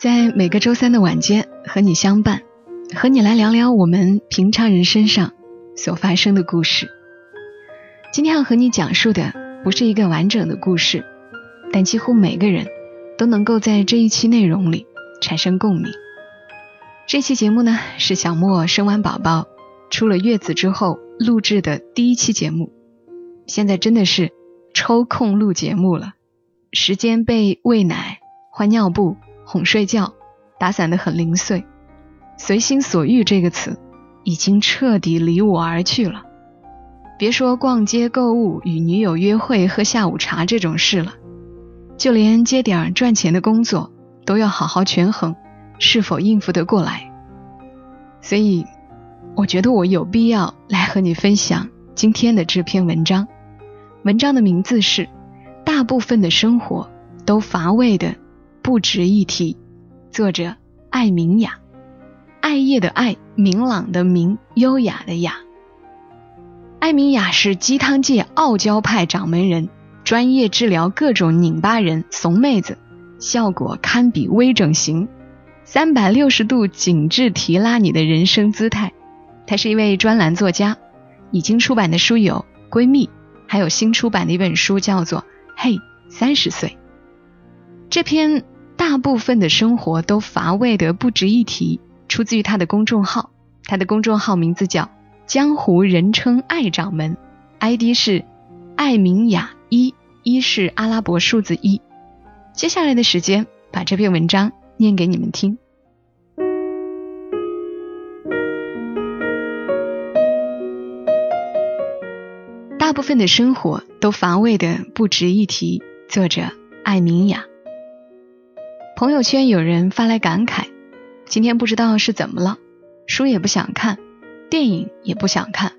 在每个周三的晚间和你相伴，和你来聊聊我们平常人身上所发生的故事。今天要和你讲述的不是一个完整的故事，但几乎每个人都能够在这一期内容里产生共鸣。这期节目呢，是小莫生完宝宝。出了月子之后录制的第一期节目，现在真的是抽空录节目了，时间被喂奶、换尿布、哄睡觉打散的很零碎，随心所欲这个词已经彻底离我而去了。别说逛街购物、与女友约会、喝下午茶这种事了，就连接点赚钱的工作都要好好权衡是否应付得过来，所以。我觉得我有必要来和你分享今天的这篇文章。文章的名字是《大部分的生活都乏味的不值一提》，作者艾明雅。艾叶的艾，明朗的明，优雅的雅。艾明雅是鸡汤界傲娇派掌门人，专业治疗各种拧巴人、怂妹子，效果堪比微整形，三百六十度紧致提拉你的人生姿态。她是一位专栏作家，已经出版的书有《闺蜜》，还有新出版的一本书叫做《嘿，三十岁》。这篇大部分的生活都乏味的不值一提，出自于他的公众号，他的公众号名字叫“江湖人称爱掌门 ”，ID 是艾明雅一，一是阿拉伯数字一。接下来的时间，把这篇文章念给你们听。大部分的生活都乏味的不值一提。作者艾明雅。朋友圈有人发来感慨：今天不知道是怎么了，书也不想看，电影也不想看，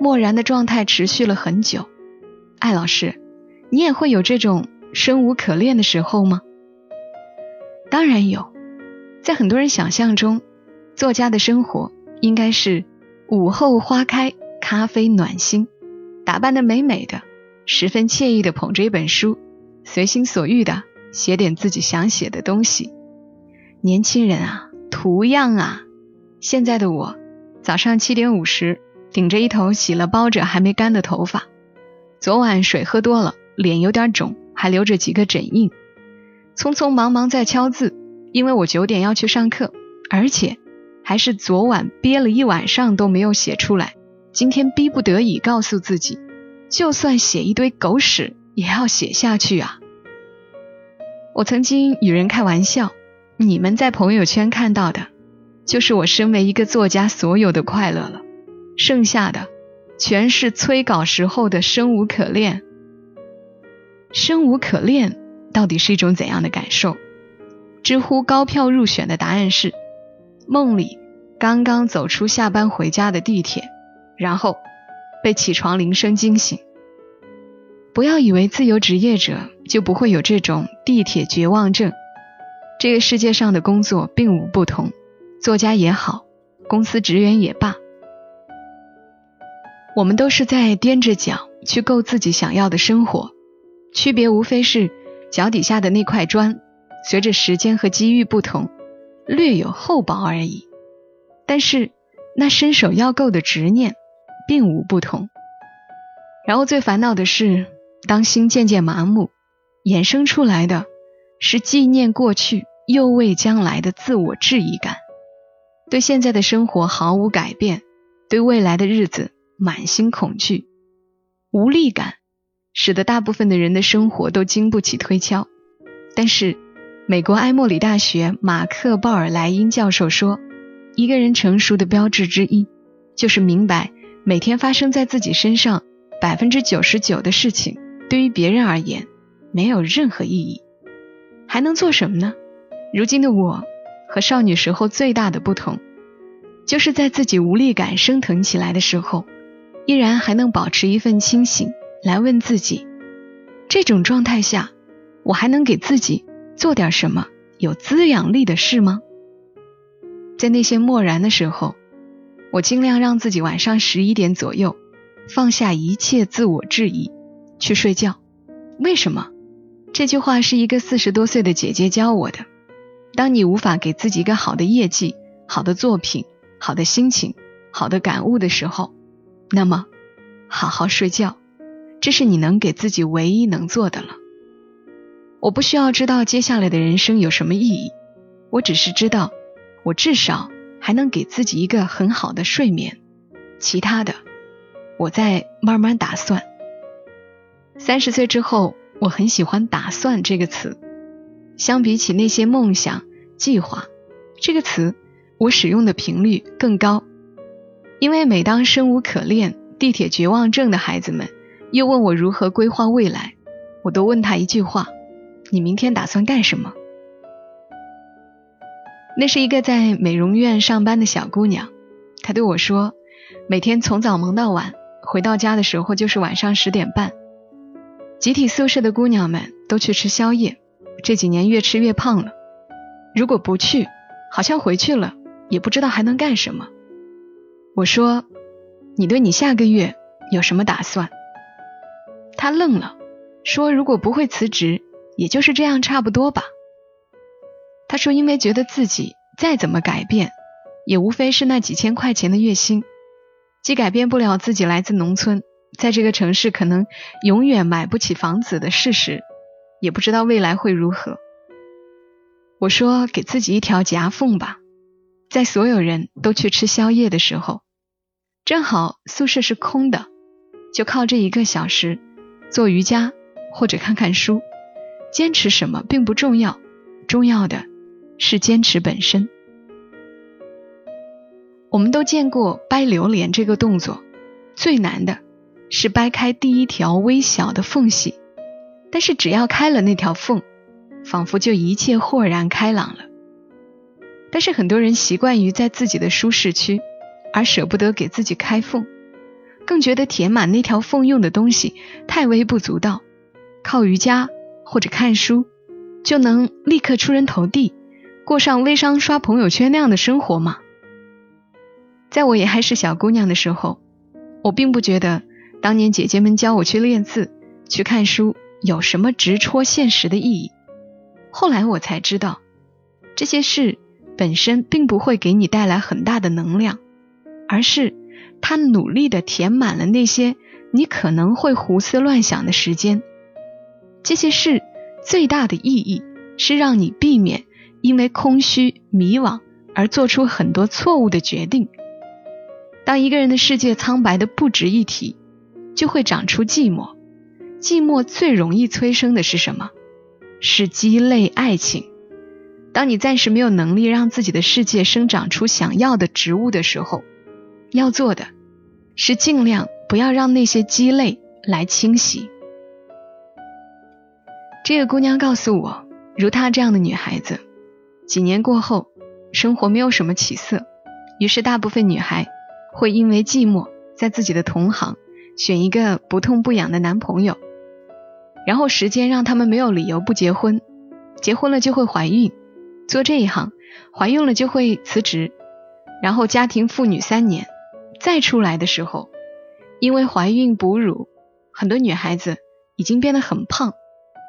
漠然的状态持续了很久。艾老师，你也会有这种生无可恋的时候吗？当然有，在很多人想象中，作家的生活应该是午后花开，咖啡暖心。打扮的美美的，十分惬意的捧着一本书，随心所欲的写点自己想写的东西。年轻人啊，图样啊！现在的我，早上七点五十，顶着一头洗了包着还没干的头发，昨晚水喝多了，脸有点肿，还留着几个疹印。匆匆忙忙在敲字，因为我九点要去上课，而且还是昨晚憋了一晚上都没有写出来。今天逼不得已告诉自己，就算写一堆狗屎也要写下去啊！我曾经与人开玩笑，你们在朋友圈看到的，就是我身为一个作家所有的快乐了，剩下的全是催稿时候的生无可恋。生无可恋到底是一种怎样的感受？知乎高票入选的答案是：梦里刚刚走出下班回家的地铁。然后被起床铃声惊醒。不要以为自由职业者就不会有这种地铁绝望症。这个世界上的工作并无不同，作家也好，公司职员也罢，我们都是在踮着脚去够自己想要的生活，区别无非是脚底下的那块砖，随着时间和机遇不同，略有厚薄而已。但是那伸手要够的执念。并无不同。然后最烦恼的是，当心渐渐麻木，衍生出来的是纪念过去、又为将来的自我质疑感，对现在的生活毫无改变，对未来的日子满心恐惧、无力感，使得大部分的人的生活都经不起推敲。但是，美国埃默里大学马克·鲍尔莱因教授说，一个人成熟的标志之一，就是明白。每天发生在自己身上百分之九十九的事情，对于别人而言没有任何意义，还能做什么呢？如今的我和少女时候最大的不同，就是在自己无力感升腾起来的时候，依然还能保持一份清醒，来问自己：这种状态下，我还能给自己做点什么有滋养力的事吗？在那些漠然的时候，我尽量让自己晚上十一点左右放下一切自我质疑，去睡觉。为什么？这句话是一个四十多岁的姐姐教我的。当你无法给自己一个好的业绩、好的作品、好的心情、好的感悟的时候，那么好好睡觉，这是你能给自己唯一能做的了。我不需要知道接下来的人生有什么意义，我只是知道，我至少还能给自己一个很好的睡眠。其他的，我再慢慢打算。三十岁之后。我很喜欢“打算”这个词，相比起那些梦想、计划，这个词我使用的频率更高。因为每当生无可恋、地铁绝望症的孩子们又问我如何规划未来，我都问他一句话：“你明天打算干什么？”那是一个在美容院上班的小姑娘，她对我说：“每天从早忙到晚，回到家的时候就是晚上十点半。”集体宿舍的姑娘们都去吃宵夜，这几年越吃越胖了。如果不去，好像回去了也不知道还能干什么。我说：“你对你下个月有什么打算？”她愣了，说：“如果不会辞职，也就是这样差不多吧。”她说：“因为觉得自己再怎么改变，也无非是那几千块钱的月薪，既改变不了自己来自农村。”在这个城市可能永远买不起房子的事实，也不知道未来会如何。我说给自己一条夹缝吧，在所有人都去吃宵夜的时候，正好宿舍是空的，就靠这一个小时做瑜伽或者看看书。坚持什么并不重要，重要的是坚持本身。我们都见过掰榴莲这个动作，最难的。是掰开第一条微小的缝隙，但是只要开了那条缝，仿佛就一切豁然开朗了。但是很多人习惯于在自己的舒适区，而舍不得给自己开缝，更觉得填满那条缝用的东西太微不足道，靠瑜伽或者看书就能立刻出人头地，过上微商刷朋友圈那样的生活吗？在我也还是小姑娘的时候，我并不觉得。当年姐姐们教我去练字、去看书，有什么直戳现实的意义？后来我才知道，这些事本身并不会给你带来很大的能量，而是他努力的填满了那些你可能会胡思乱想的时间。这些事最大的意义是让你避免因为空虚、迷惘而做出很多错误的决定。当一个人的世界苍白的不值一提。就会长出寂寞，寂寞最容易催生的是什么？是鸡肋爱情。当你暂时没有能力让自己的世界生长出想要的植物的时候，要做的是尽量不要让那些鸡肋来侵袭。这个姑娘告诉我，如她这样的女孩子，几年过后，生活没有什么起色，于是大部分女孩会因为寂寞，在自己的同行。选一个不痛不痒的男朋友，然后时间让他们没有理由不结婚，结婚了就会怀孕，做这一行，怀孕了就会辞职，然后家庭妇女三年，再出来的时候，因为怀孕哺乳，很多女孩子已经变得很胖，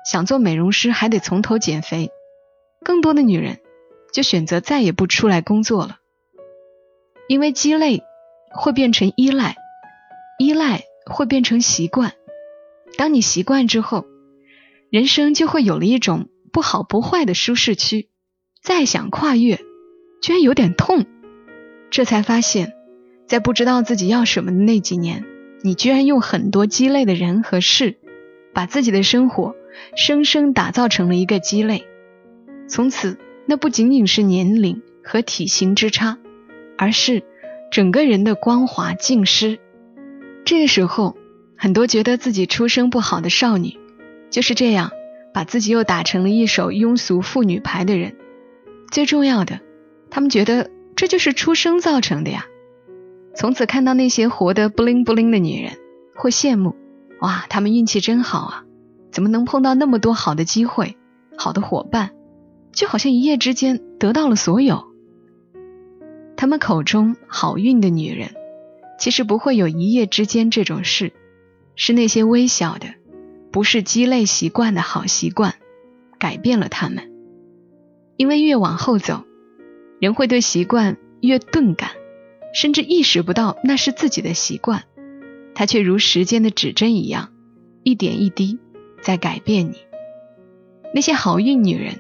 想做美容师还得从头减肥，更多的女人就选择再也不出来工作了，因为鸡肋会变成依赖，依赖。会变成习惯，当你习惯之后，人生就会有了一种不好不坏的舒适区。再想跨越，居然有点痛。这才发现，在不知道自己要什么的那几年，你居然用很多鸡肋的人和事，把自己的生活生生打造成了一个鸡肋。从此，那不仅仅是年龄和体型之差，而是整个人的光滑尽失。这个时候，很多觉得自己出生不好的少女，就是这样把自己又打成了一手庸俗妇女牌的人，最重要的，他们觉得这就是出生造成的呀。从此看到那些活得不灵不灵的女人，会羡慕，哇，她们运气真好啊，怎么能碰到那么多好的机会、好的伙伴，就好像一夜之间得到了所有。他们口中好运的女人，其实不会有一夜之间这种事，是那些微小的，不是鸡肋习惯的好习惯，改变了他们。因为越往后走，人会对习惯越钝感。甚至意识不到那是自己的习惯，它却如时间的指针一样，一点一滴在改变你。那些好运女人，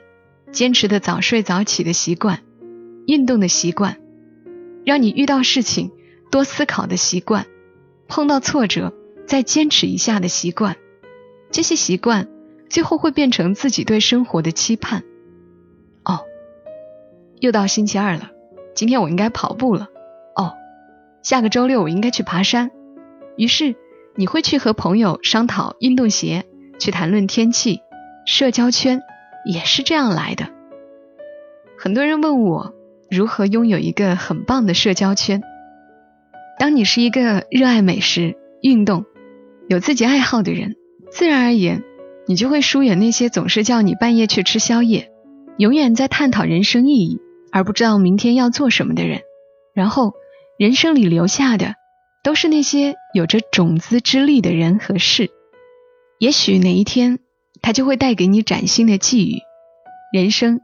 坚持的早睡早起的习惯，运动的习惯，让你遇到事情多思考的习惯，碰到挫折再坚持一下的习惯，这些习惯最后会变成自己对生活的期盼。哦，又到星期二了，今天我应该跑步了。哦下个周六我应该去爬山，于是你会去和朋友商讨运动鞋，去谈论天气。社交圈也是这样来的。很多人问我如何拥有一个很棒的社交圈。当你是一个热爱美食、运动、有自己爱好的人，自然而言，你就会疏远那些总是叫你半夜去吃宵夜、永远在探讨人生意义而不知道明天要做什么的人，然后。人生里留下的，都是那些有着种子之力的人和事。也许哪一天，他就会带给你崭新的际遇，人生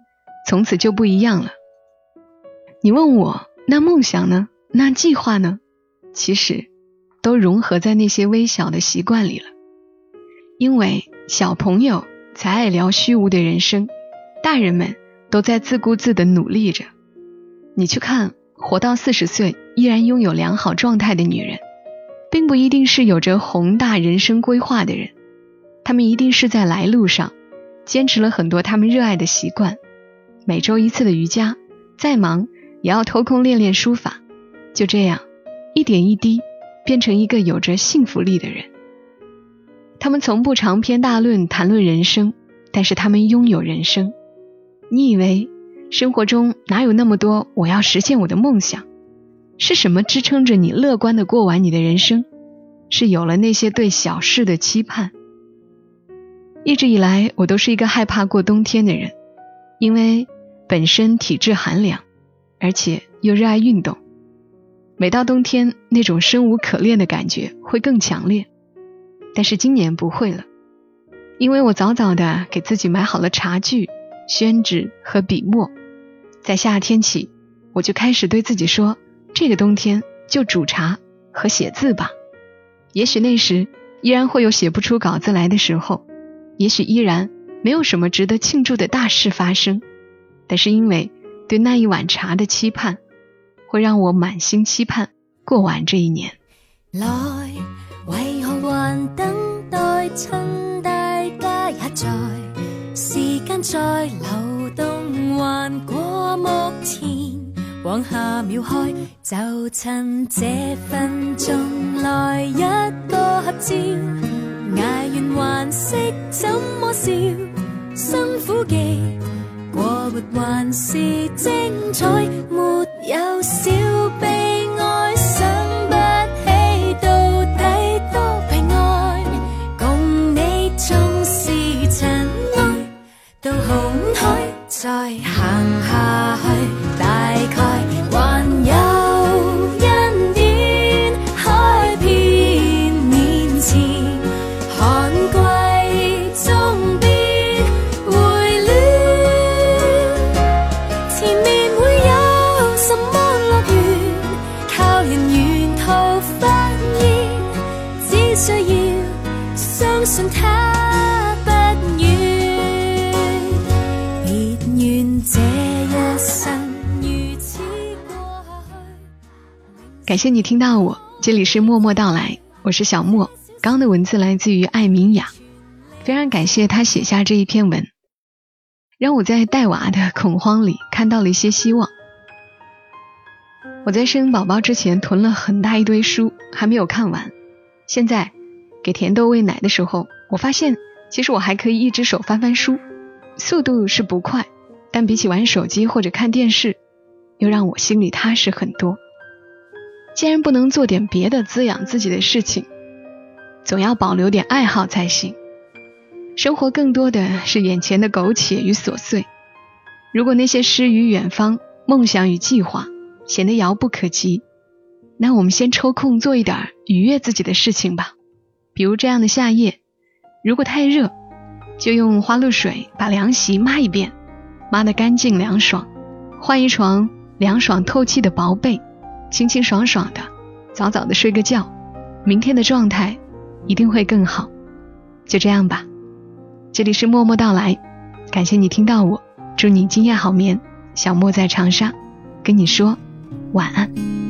从此就不一样了。你问我，那梦想呢？那计划呢？其实，都融合在那些微小的习惯里了。因为小朋友才爱聊虚无的人生，大人们都在自顾自的努力着。你去看。活到四十岁依然拥有良好状态的女人，并不一定是有着宏大人生规划的人，她们一定是在来路上坚持了很多她们热爱的习惯，每周一次的瑜伽，再忙也要偷空练练书法，就这样一点一滴变成一个有着幸福力的人。他们从不长篇大论谈论人生，但是他们拥有人生。你以为？生活中哪有那么多我要实现我的梦想？是什么支撑着你乐观的过完你的人生？是有了那些对小事的期盼。一直以来，我都是一个害怕过冬天的人，因为本身体质寒凉，而且又热爱运动。每到冬天，那种生无可恋的感觉会更强烈。但是今年不会了，因为我早早的给自己买好了茶具、宣纸和笔墨。在夏天起，我就开始对自己说：“这个冬天就煮茶和写字吧。”也许那时依然会有写不出稿子来的时候，也许依然没有什么值得庆祝的大事发生。但是因为对那一碗茶的期盼，会让我满心期盼过完这一年。来，为何还等待？趁大家也在，时间在流动，还过。目前往下秒开，就趁这分钟来一个合照。挨完还识怎么笑？辛苦记过活还是精彩，没有少悲哀，想不起到底多悲哀。共你纵是尘埃，到红海再感谢你听到我，这里是默默到来，我是小莫。刚的文字来自于艾明雅，非常感谢他写下这一篇文，让我在带娃的恐慌里看到了一些希望。我在生宝宝之前囤了很大一堆书，还没有看完。现在给甜豆喂奶的时候，我发现其实我还可以一只手翻翻书，速度是不快，但比起玩手机或者看电视，又让我心里踏实很多。既然不能做点别的滋养自己的事情，总要保留点爱好才行。生活更多的是眼前的苟且与琐碎。如果那些诗与远方、梦想与计划显得遥不可及，那我们先抽空做一点愉悦自己的事情吧。比如这样的夏夜，如果太热，就用花露水把凉席抹一遍，抹得干净凉爽，换一床凉爽透气的薄被，清清爽爽的，早早的睡个觉，明天的状态一定会更好。就这样吧。这里是默默到来，感谢你听到我，祝你今夜好眠。小莫在长沙，跟你说晚安。